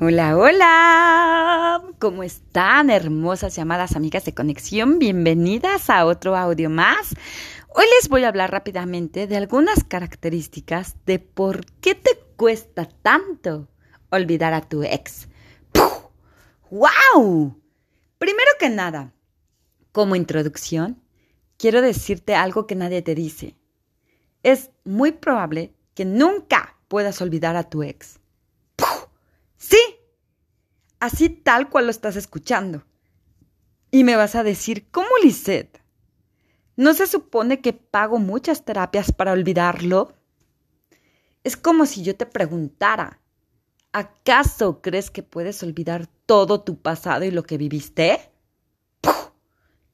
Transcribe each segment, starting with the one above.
Hola, hola. ¿Cómo están, hermosas llamadas amigas de conexión? Bienvenidas a otro audio más. Hoy les voy a hablar rápidamente de algunas características de por qué te cuesta tanto olvidar a tu ex. ¡Wow! Primero que nada, como introducción, quiero decirte algo que nadie te dice. Es muy probable que nunca puedas olvidar a tu ex. Sí, así tal cual lo estás escuchando. Y me vas a decir, ¿cómo, Lisette? ¿No se supone que pago muchas terapias para olvidarlo? Es como si yo te preguntara, ¿acaso crees que puedes olvidar todo tu pasado y lo que viviste?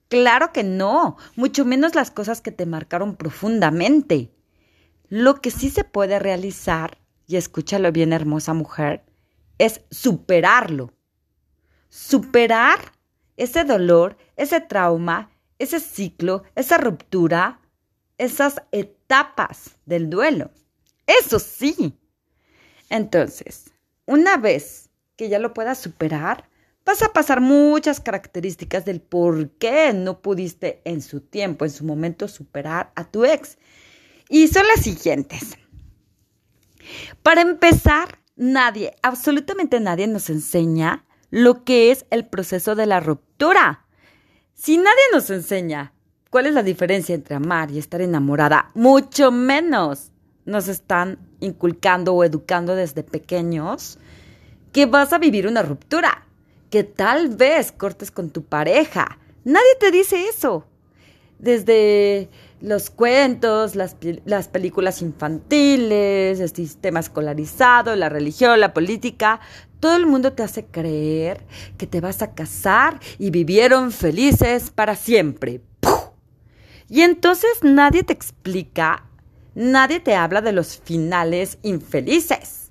Claro que no, mucho menos las cosas que te marcaron profundamente. Lo que sí se puede realizar, y escúchalo bien hermosa mujer, es superarlo. Superar ese dolor, ese trauma, ese ciclo, esa ruptura, esas etapas del duelo. Eso sí. Entonces, una vez que ya lo puedas superar, vas a pasar muchas características del por qué no pudiste en su tiempo, en su momento, superar a tu ex. Y son las siguientes. Para empezar, nadie, absolutamente nadie nos enseña lo que es el proceso de la ruptura. Si nadie nos enseña cuál es la diferencia entre amar y estar enamorada, mucho menos nos están inculcando o educando desde pequeños que vas a vivir una ruptura, que tal vez cortes con tu pareja. Nadie te dice eso. Desde los cuentos, las, las, películas infantiles, el sistema escolarizado, la religión, la política, todo el mundo te hace creer que te vas a casar y vivieron felices para siempre. Y entonces nadie te explica, nadie te habla de los finales infelices.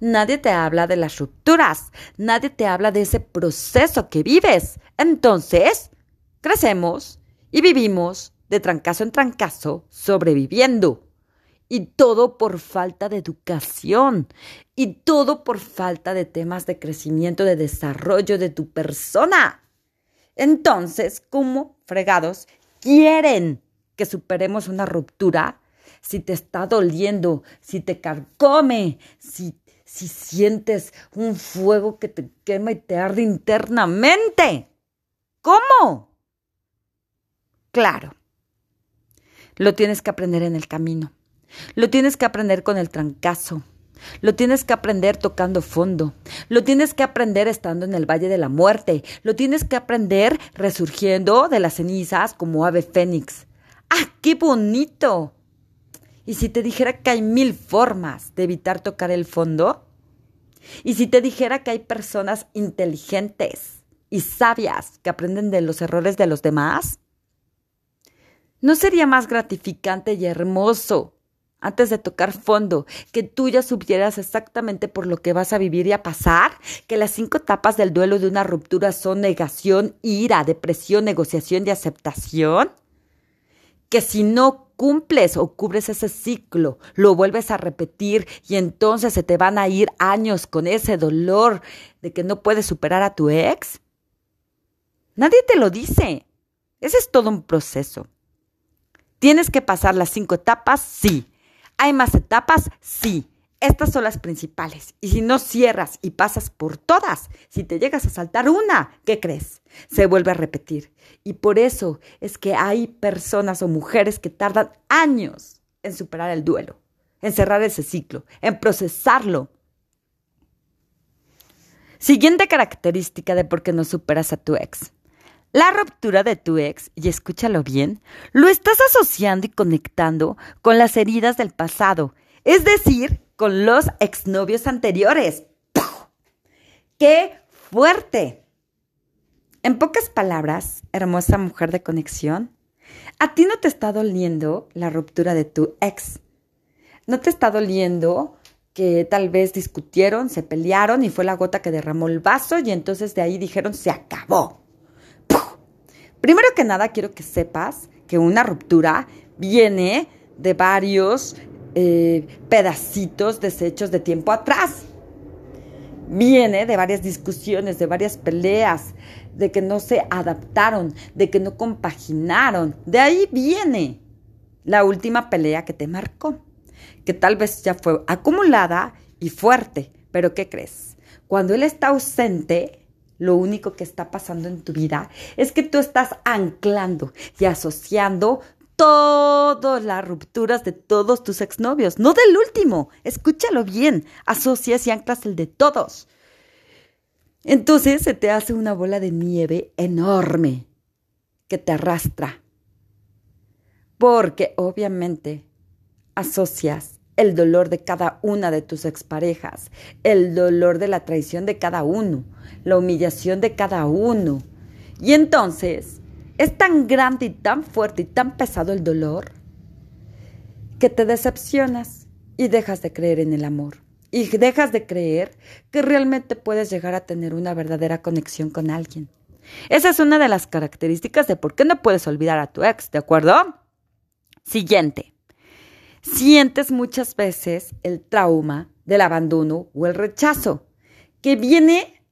Nadie te habla de las rupturas, nadie te habla de ese proceso que vives. Entonces, crecemos y vivimos de trancazo en trancazo, sobreviviendo. Y todo por falta de educación. Y todo por falta de temas de crecimiento, de desarrollo de tu persona. Entonces, ¿cómo fregados quieren que superemos una ruptura? Si te está doliendo, si te carcome, si, si sientes un fuego que te quema y te arde internamente. ¿Cómo? Claro, lo tienes que aprender en el camino. Lo tienes que aprender con el trancazo. Lo tienes que aprender tocando fondo. Lo tienes que aprender estando en el Valle de la Muerte. Lo tienes que aprender resurgiendo de las cenizas como ave fénix. ¡Ah, qué bonito! ¿Y si te dijera que hay mil formas de evitar tocar el fondo? ¿Y si te dijera que hay personas inteligentes y sabias que aprenden de los errores de los demás? ¿No sería más gratificante y hermoso, antes de tocar fondo, que tú ya supieras exactamente por lo que vas a vivir y a pasar? Que las cinco etapas del duelo de una ruptura son negación, ira, depresión, negociación y aceptación. Que si no cumples o cubres ese ciclo, lo vuelves a repetir y entonces se te van a ir años con ese dolor de que no puedes superar a tu ex. Nadie te lo dice. Ese es todo un proceso. ¿Tienes que pasar las cinco etapas? Sí. ¿Hay más etapas? Sí. Estas son las principales. Y si no cierras y pasas por todas, si te llegas a saltar una, ¿qué crees? Se vuelve a repetir. Y por eso es que hay personas o mujeres que tardan años en superar el duelo, en cerrar ese ciclo, en procesarlo. Siguiente característica de por qué no superas a tu ex. La ruptura de tu ex, y escúchalo bien, lo estás asociando y conectando con las heridas del pasado, es decir, con los exnovios anteriores. ¡Qué fuerte! En pocas palabras, hermosa mujer de conexión, a ti no te está doliendo la ruptura de tu ex. No te está doliendo que tal vez discutieron, se pelearon y fue la gota que derramó el vaso y entonces de ahí dijeron se acabó. Primero que nada, quiero que sepas que una ruptura viene de varios eh, pedacitos deshechos de tiempo atrás. viene de varias discusiones, de varias peleas, de que no se adaptaron, de que no compaginaron. De ahí viene la última pelea que te marcó, que tal vez ya fue acumulada y fuerte, pero ¿qué crees? Cuando él está ausente, lo único que está pasando en tu vida es que tú estás anclando y asociando todas las rupturas de todos tus exnovios, no del último. Escúchalo bien, asocias y anclas el de todos. Entonces se te hace una bola de nieve enorme que te arrastra. Porque obviamente asocias el dolor de cada una de tus exparejas, el dolor de la traición de cada uno, la humillación de cada uno. Y entonces es tan grande y tan fuerte y tan pesado el dolor que te decepcionas y dejas de creer en el amor. Y dejas de creer que realmente puedes llegar a tener una verdadera conexión con alguien. Esa es una de las características de por qué no puedes olvidar a tu ex, ¿de acuerdo? Siguiente. Sientes muchas veces el trauma del abandono o el rechazo, que viene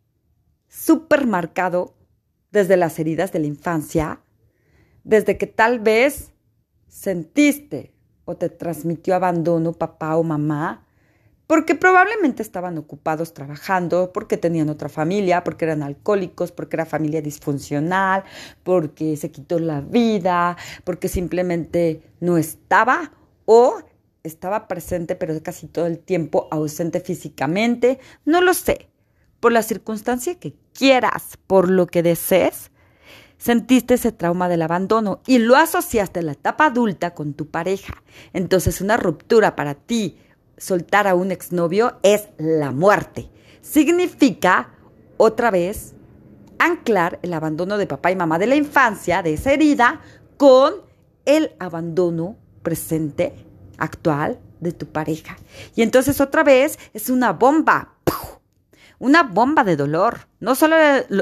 súper marcado desde las heridas de la infancia, desde que tal vez sentiste o te transmitió abandono papá o mamá, porque probablemente estaban ocupados trabajando, porque tenían otra familia, porque eran alcohólicos, porque era familia disfuncional, porque se quitó la vida, porque simplemente no estaba o estaba presente pero casi todo el tiempo ausente físicamente, no lo sé por la circunstancia que quieras, por lo que desees, sentiste ese trauma del abandono y lo asociaste a la etapa adulta con tu pareja. Entonces una ruptura para ti, soltar a un exnovio, es la muerte. Significa, otra vez, anclar el abandono de papá y mamá de la infancia, de esa herida, con el abandono presente, actual, de tu pareja. Y entonces otra vez es una bomba una bomba de dolor. No solo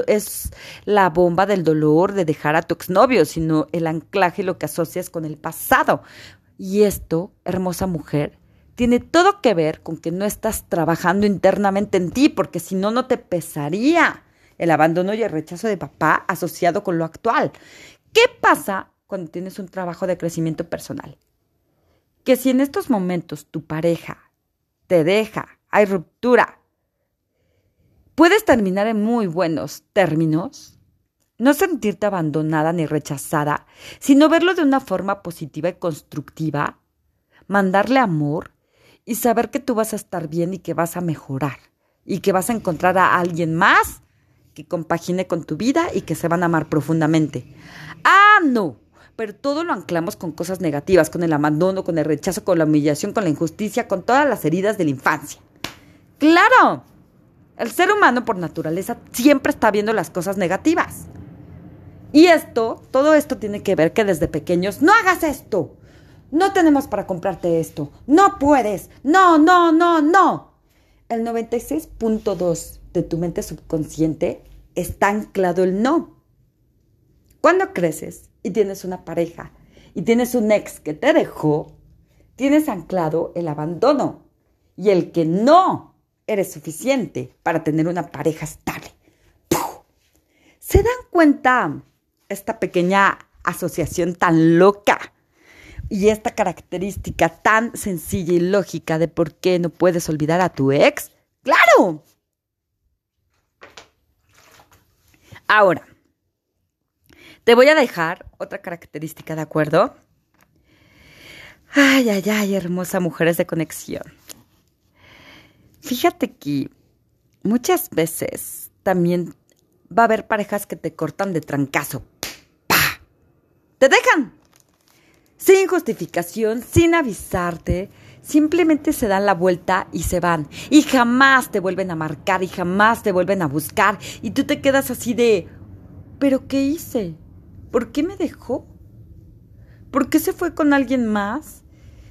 es la bomba del dolor de dejar a tu exnovio, sino el anclaje, lo que asocias con el pasado. Y esto, hermosa mujer, tiene todo que ver con que no estás trabajando internamente en ti, porque si no, no te pesaría el abandono y el rechazo de papá asociado con lo actual. ¿Qué pasa cuando tienes un trabajo de crecimiento personal? Que si en estos momentos tu pareja te deja, hay ruptura, puedes terminar en muy buenos términos, no sentirte abandonada ni rechazada, sino verlo de una forma positiva y constructiva, mandarle amor y saber que tú vas a estar bien y que vas a mejorar y que vas a encontrar a alguien más que compagine con tu vida y que se van a amar profundamente. Ah, no, pero todo lo anclamos con cosas negativas, con el abandono, con el rechazo, con la humillación, con la injusticia, con todas las heridas de la infancia. Claro, el ser humano por naturaleza siempre está viendo las cosas negativas. Y esto, todo esto tiene que ver que desde pequeños, no hagas esto. No tenemos para comprarte esto. No puedes. No, no, no, no. El 96.2 de tu mente subconsciente está anclado el no. Cuando creces y tienes una pareja y tienes un ex que te dejó, tienes anclado el abandono y el que no eres suficiente para tener una pareja estable. ¿Se dan cuenta esta pequeña asociación tan loca y esta característica tan sencilla y lógica de por qué no puedes olvidar a tu ex? ¡Claro! Ahora, te voy a dejar otra característica, ¿de acuerdo? Ay, ay, ay, hermosa mujeres de conexión. Fíjate que muchas veces también va a haber parejas que te cortan de trancazo. ¡Pah! Te dejan. Sin justificación, sin avisarte, simplemente se dan la vuelta y se van. Y jamás te vuelven a marcar y jamás te vuelven a buscar. Y tú te quedas así de, ¿pero qué hice? ¿Por qué me dejó? ¿Por qué se fue con alguien más?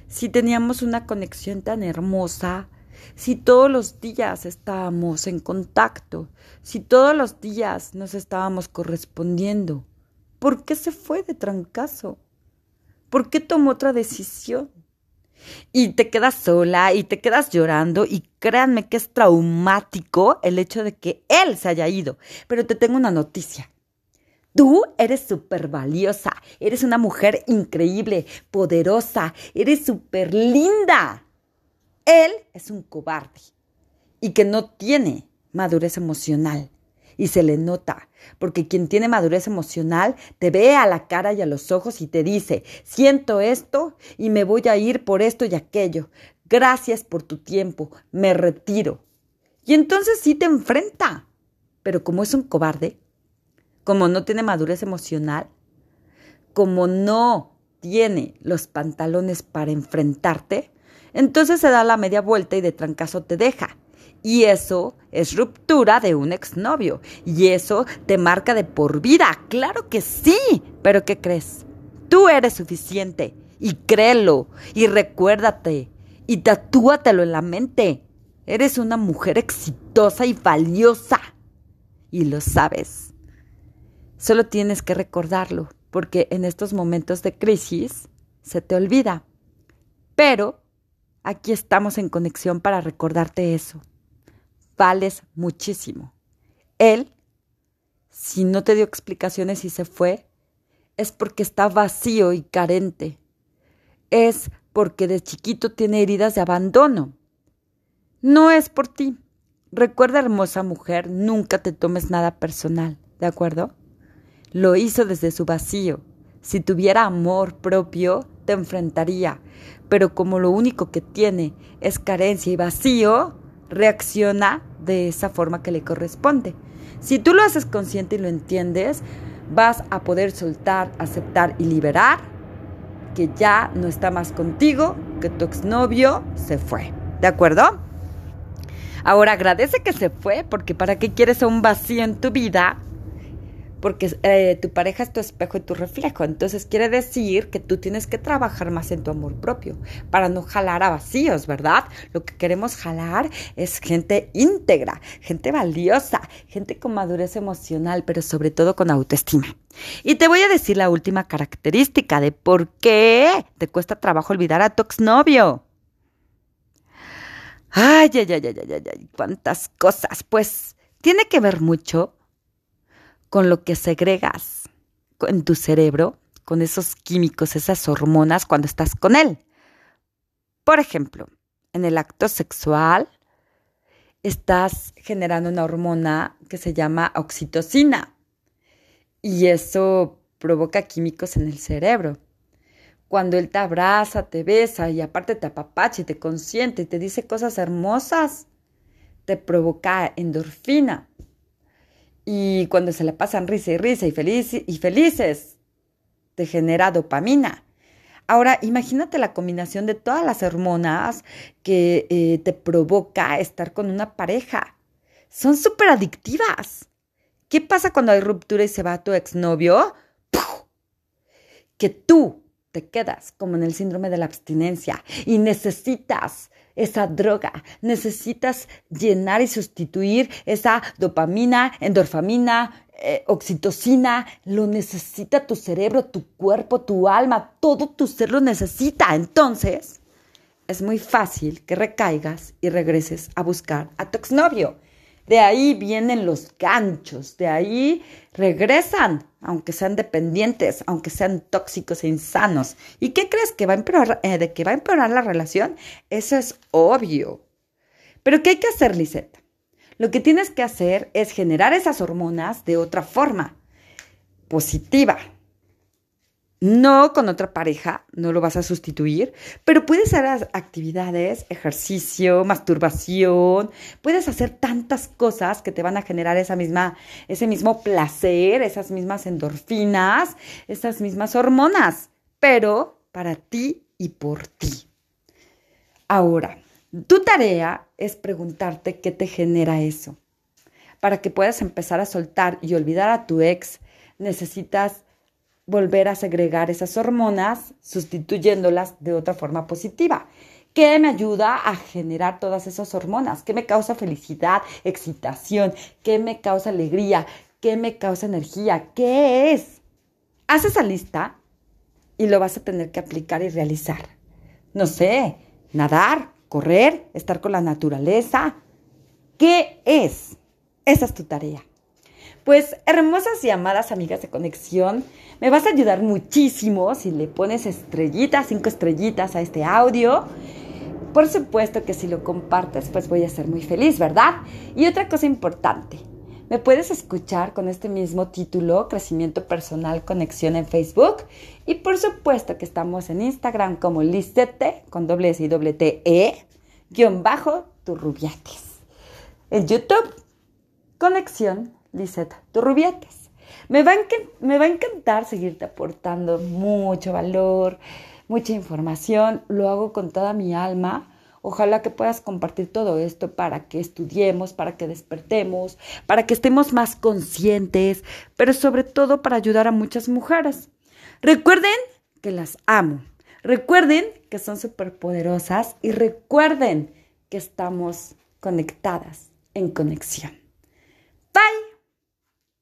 Si teníamos una conexión tan hermosa, si todos los días estábamos en contacto, si todos los días nos estábamos correspondiendo, ¿por qué se fue de trancazo? ¿Por qué tomó otra decisión? y te quedas sola y te quedas llorando y créanme que es traumático el hecho de que él se haya ido. Pero te tengo una noticia. Tú eres súper valiosa, eres una mujer increíble, poderosa, eres súper linda. Él es un cobarde y que no tiene madurez emocional. Y se le nota, porque quien tiene madurez emocional te ve a la cara y a los ojos y te dice, siento esto y me voy a ir por esto y aquello. Gracias por tu tiempo, me retiro. Y entonces sí te enfrenta. Pero como es un cobarde, como no tiene madurez emocional, como no tiene los pantalones para enfrentarte, entonces se da la media vuelta y de trancazo te deja. Y eso es ruptura de un exnovio. Y eso te marca de por vida. Claro que sí. Pero ¿qué crees? Tú eres suficiente. Y créelo. Y recuérdate. Y tatúatelo en la mente. Eres una mujer exitosa y valiosa. Y lo sabes. Solo tienes que recordarlo. Porque en estos momentos de crisis se te olvida. Pero aquí estamos en conexión para recordarte eso vales muchísimo. Él, si no te dio explicaciones y se fue, es porque está vacío y carente. Es porque de chiquito tiene heridas de abandono. No es por ti. Recuerda, hermosa mujer, nunca te tomes nada personal, ¿de acuerdo? Lo hizo desde su vacío. Si tuviera amor propio, te enfrentaría. Pero como lo único que tiene es carencia y vacío, reacciona de esa forma que le corresponde. Si tú lo haces consciente y lo entiendes, vas a poder soltar, aceptar y liberar que ya no está más contigo, que tu exnovio se fue. ¿De acuerdo? Ahora agradece que se fue, porque ¿para qué quieres un vacío en tu vida porque eh, tu pareja es tu espejo y tu reflejo. Entonces quiere decir que tú tienes que trabajar más en tu amor propio para no jalar a vacíos, ¿verdad? Lo que queremos jalar es gente íntegra, gente valiosa, gente con madurez emocional, pero sobre todo con autoestima. Y te voy a decir la última característica de por qué te cuesta trabajo olvidar a tu exnovio. Ay, ay, ay, ay, ay, ay, cuántas cosas. Pues tiene que ver mucho con lo que segregas en tu cerebro, con esos químicos, esas hormonas cuando estás con él. Por ejemplo, en el acto sexual estás generando una hormona que se llama oxitocina y eso provoca químicos en el cerebro. Cuando él te abraza, te besa y aparte te apapacha y te consiente y te dice cosas hermosas, te provoca endorfina y cuando se le pasan risa y risa y, feliz, y felices, te genera dopamina. Ahora, imagínate la combinación de todas las hormonas que eh, te provoca estar con una pareja. Son súper adictivas. ¿Qué pasa cuando hay ruptura y se va tu exnovio? Que tú te quedas como en el síndrome de la abstinencia y necesitas esa droga. Necesitas llenar y sustituir esa dopamina, endorfamina, eh, oxitocina. Lo necesita tu cerebro, tu cuerpo, tu alma. Todo tu ser lo necesita. Entonces, es muy fácil que recaigas y regreses a buscar a tu exnovio. De ahí vienen los ganchos, de ahí regresan, aunque sean dependientes, aunque sean tóxicos e insanos. ¿Y qué crees que va a empeorar, eh, de que va a empeorar la relación? Eso es obvio. Pero ¿qué hay que hacer, Lisette? Lo que tienes que hacer es generar esas hormonas de otra forma, positiva, no con otra pareja, no lo vas a sustituir, pero puedes hacer actividades, ejercicio, masturbación, puedes hacer tantas cosas que te van a generar esa misma, ese mismo placer, esas mismas endorfinas, esas mismas hormonas, pero para ti y por ti. Ahora, tu tarea es preguntarte qué te genera eso. Para que puedas empezar a soltar y olvidar a tu ex, necesitas volver a segregar esas hormonas sustituyéndolas de otra forma positiva. ¿Qué me ayuda a generar todas esas hormonas? ¿Qué me causa felicidad, excitación? ¿Qué me causa alegría? ¿Qué me causa energía? ¿Qué es? Haz esa lista y lo vas a tener que aplicar y realizar. no sé, nadar, correr, estar con la naturaleza. ¿Qué es? Esa es tu tarea. Pues hermosas y amadas amigas de conexión, me vas a ayudar muchísimo si le pones estrellitas, cinco estrellitas a este audio. Por supuesto que si lo compartes, pues voy a ser muy feliz, ¿verdad? Y otra cosa importante, me puedes escuchar con este mismo título, Crecimiento Personal Conexión en Facebook. Y por supuesto que estamos en Instagram como Listete, con doble S y doble T E, guion bajo, Turrubiates. En YouTube, Conexión Lisette Turrubiates. Me va, me va a encantar seguirte aportando mucho valor, mucha información. Lo hago con toda mi alma. Ojalá que puedas compartir todo esto para que estudiemos, para que despertemos, para que estemos más conscientes, pero sobre todo para ayudar a muchas mujeres. Recuerden que las amo. Recuerden que son superpoderosas y recuerden que estamos conectadas en conexión. Bye.